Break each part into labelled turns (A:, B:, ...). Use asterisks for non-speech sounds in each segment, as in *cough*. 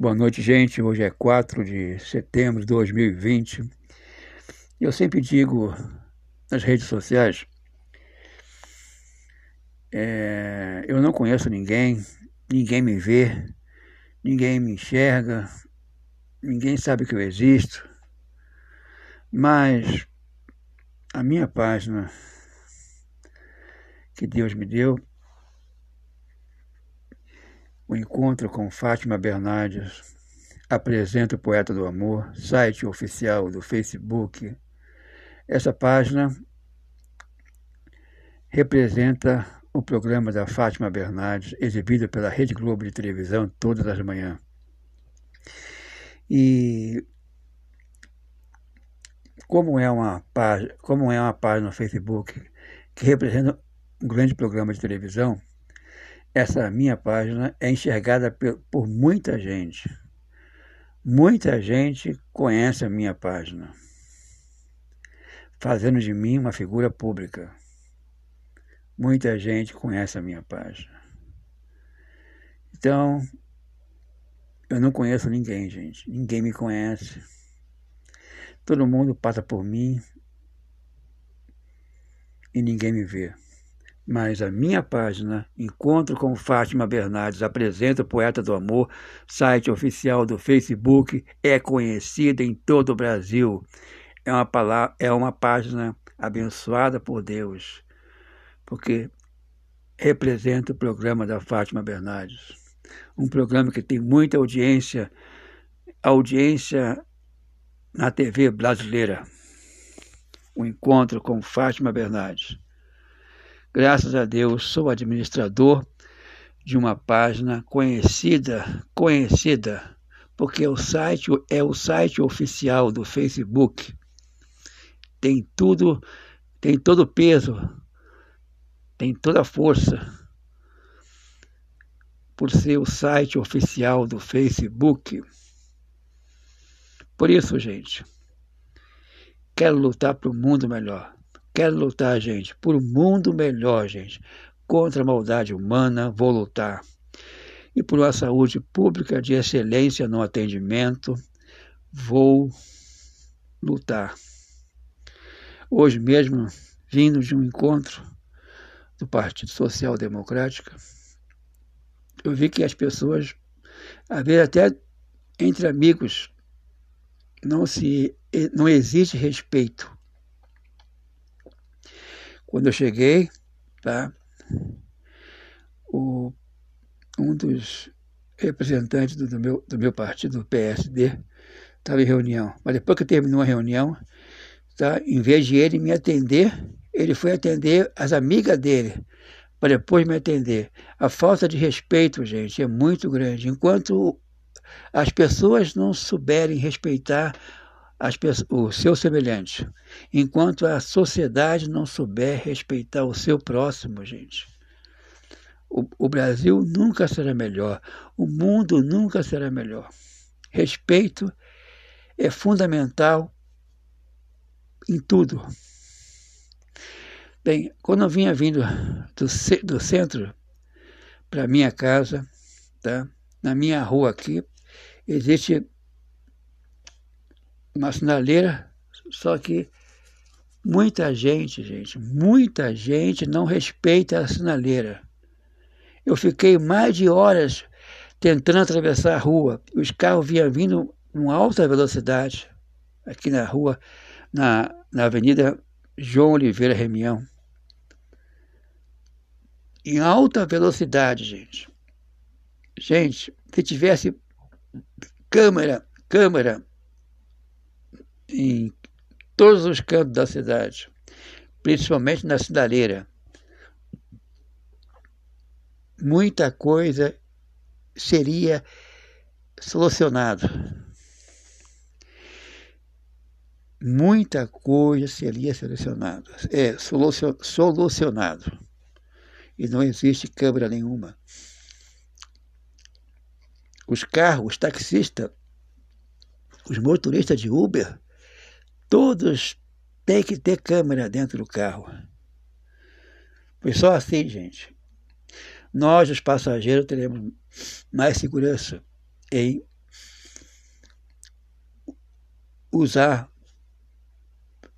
A: Boa noite, gente. Hoje é 4 de setembro de 2020. Eu sempre digo nas redes sociais: é, eu não conheço ninguém, ninguém me vê, ninguém me enxerga, ninguém sabe que eu existo, mas a minha página que Deus me deu o encontro com Fátima Bernardes apresenta o Poeta do Amor, site oficial do Facebook. Essa página representa o programa da Fátima Bernardes, exibido pela Rede Globo de televisão todas as manhãs. E como é uma página, como é uma página no Facebook que representa um grande programa de televisão, essa minha página é enxergada por muita gente. Muita gente conhece a minha página, fazendo de mim uma figura pública. Muita gente conhece a minha página. Então, eu não conheço ninguém, gente. Ninguém me conhece. Todo mundo passa por mim e ninguém me vê mas a minha página, Encontro com Fátima Bernardes, apresenta o Poeta do Amor, site oficial do Facebook, é conhecida em todo o Brasil. É uma, palavra, é uma página abençoada por Deus, porque representa o programa da Fátima Bernardes. Um programa que tem muita audiência, audiência na TV brasileira. O encontro com Fátima Bernardes. Graças a Deus, sou administrador de uma página conhecida, conhecida, porque o site é o site oficial do Facebook. Tem tudo, tem todo o peso, tem toda a força por ser o site oficial do Facebook. Por isso, gente, quero lutar para um mundo melhor. Quero lutar, gente, por um mundo melhor, gente. Contra a maldade humana, vou lutar. E por uma saúde pública de excelência no atendimento, vou lutar. Hoje mesmo, vindo de um encontro do Partido Social Democrático, eu vi que as pessoas, às vezes até entre amigos, não se não existe respeito quando eu cheguei, tá, o, um dos representantes do, do, meu, do meu partido, do PSD, estava em reunião. Mas depois que terminou a reunião, tá, em vez de ele me atender, ele foi atender as amigas dele, para depois me atender. A falta de respeito, gente, é muito grande. Enquanto as pessoas não souberem respeitar as, o seu semelhante. Enquanto a sociedade não souber respeitar o seu próximo, gente, o, o Brasil nunca será melhor, o mundo nunca será melhor. Respeito é fundamental em tudo. Bem, quando eu vinha vindo do, do centro para minha casa, tá? na minha rua aqui, existe uma sinaleira, só que muita gente, gente, muita gente não respeita a sinaleira. Eu fiquei mais de horas tentando atravessar a rua. Os carros vinham vindo em alta velocidade aqui na rua, na, na Avenida João Oliveira Remião. Em alta velocidade, gente. Gente, se tivesse câmera, câmera em todos os cantos da cidade, principalmente na cidaleira. Muita coisa seria solucionada. Muita coisa seria solucionada. É, solucionado. E não existe câmera nenhuma. Os carros, os taxistas, os motoristas de Uber Todos têm que ter câmera dentro do carro. Foi só assim, gente. Nós, os passageiros, teremos mais segurança em usar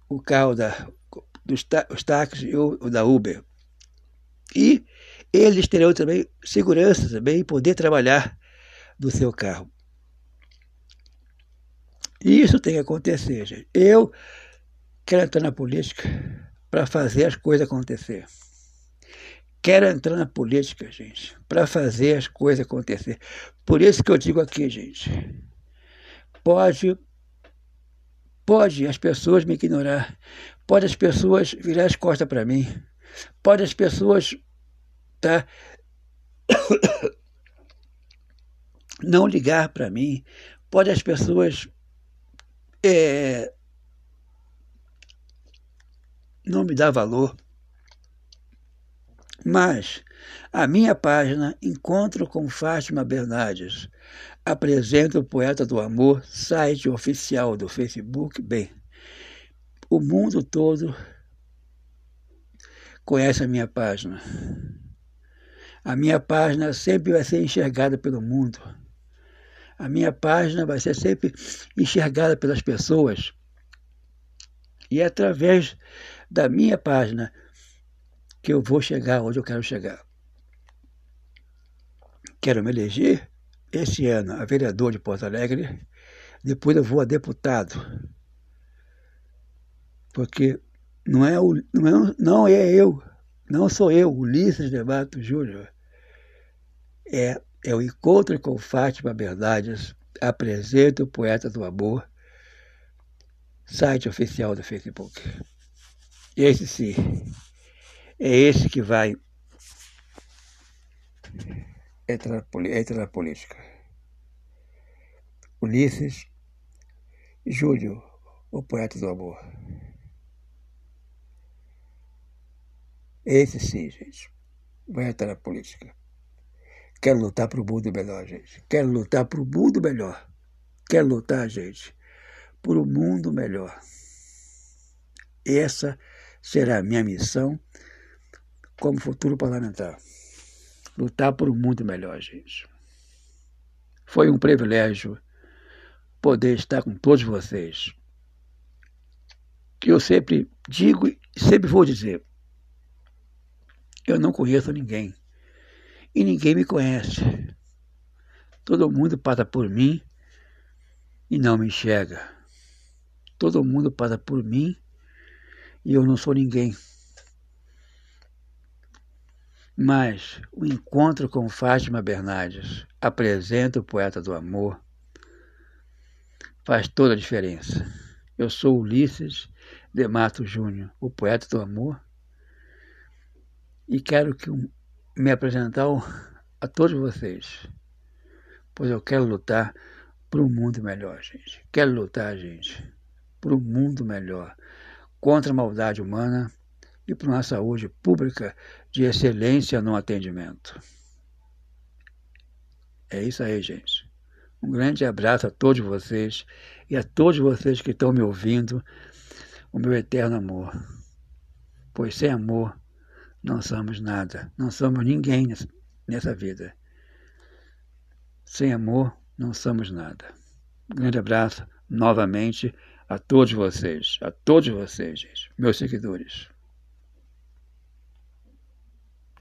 A: o carro da, dos táxis ou da Uber. E eles terão também segurança também em poder trabalhar no seu carro. Isso tem que acontecer, gente. Eu quero entrar na política para fazer as coisas acontecer. Quero entrar na política, gente, para fazer as coisas acontecer. Por isso que eu digo aqui, gente, pode pode as pessoas me ignorar, pode as pessoas virar as costas para mim, pode as pessoas tá *coughs* não ligar para mim, pode as pessoas é, não me dar valor. Mas a minha página Encontro com Fátima Bernardes apresenta o Poeta do Amor, site oficial do Facebook. Bem, o mundo todo conhece a minha página. A minha página sempre vai ser enxergada pelo mundo. A minha página vai ser sempre enxergada pelas pessoas. E é através da minha página que eu vou chegar onde eu quero chegar. Quero me eleger esse ano a vereador de Porto Alegre, depois eu vou a deputado. Porque não é, o, não é, não é eu, não sou eu, Ulisses de Mato Júnior. É é o encontro com Fátima Bernardes, apresenta o Poeta do Amor, site oficial do Facebook. Esse sim, é esse que vai entrar, entrar na política. Ulisses Júlio, o poeta do amor. Esse sim, gente, vai entrar na política. Quero lutar para o mundo melhor, gente. Quero lutar para o mundo melhor. Quero lutar, gente, por um mundo melhor. Essa será a minha missão como futuro parlamentar. Lutar por um mundo melhor, gente. Foi um privilégio poder estar com todos vocês. Que eu sempre digo e sempre vou dizer. Eu não conheço ninguém e ninguém me conhece. Todo mundo passa por mim e não me enxerga. Todo mundo passa por mim e eu não sou ninguém. Mas o encontro com Fátima Bernardes apresenta o poeta do amor faz toda a diferença. Eu sou Ulisses de Mato Júnior, o poeta do amor, e quero que um me apresentar a todos vocês, pois eu quero lutar por um mundo melhor, gente. Quero lutar, gente, por um mundo melhor, contra a maldade humana e por uma saúde pública de excelência no atendimento. É isso aí, gente. Um grande abraço a todos vocês e a todos vocês que estão me ouvindo, o meu eterno amor. Pois sem amor não somos nada, não somos ninguém nessa vida. Sem amor, não somos nada. Um grande abraço novamente a todos vocês, a todos vocês, meus seguidores.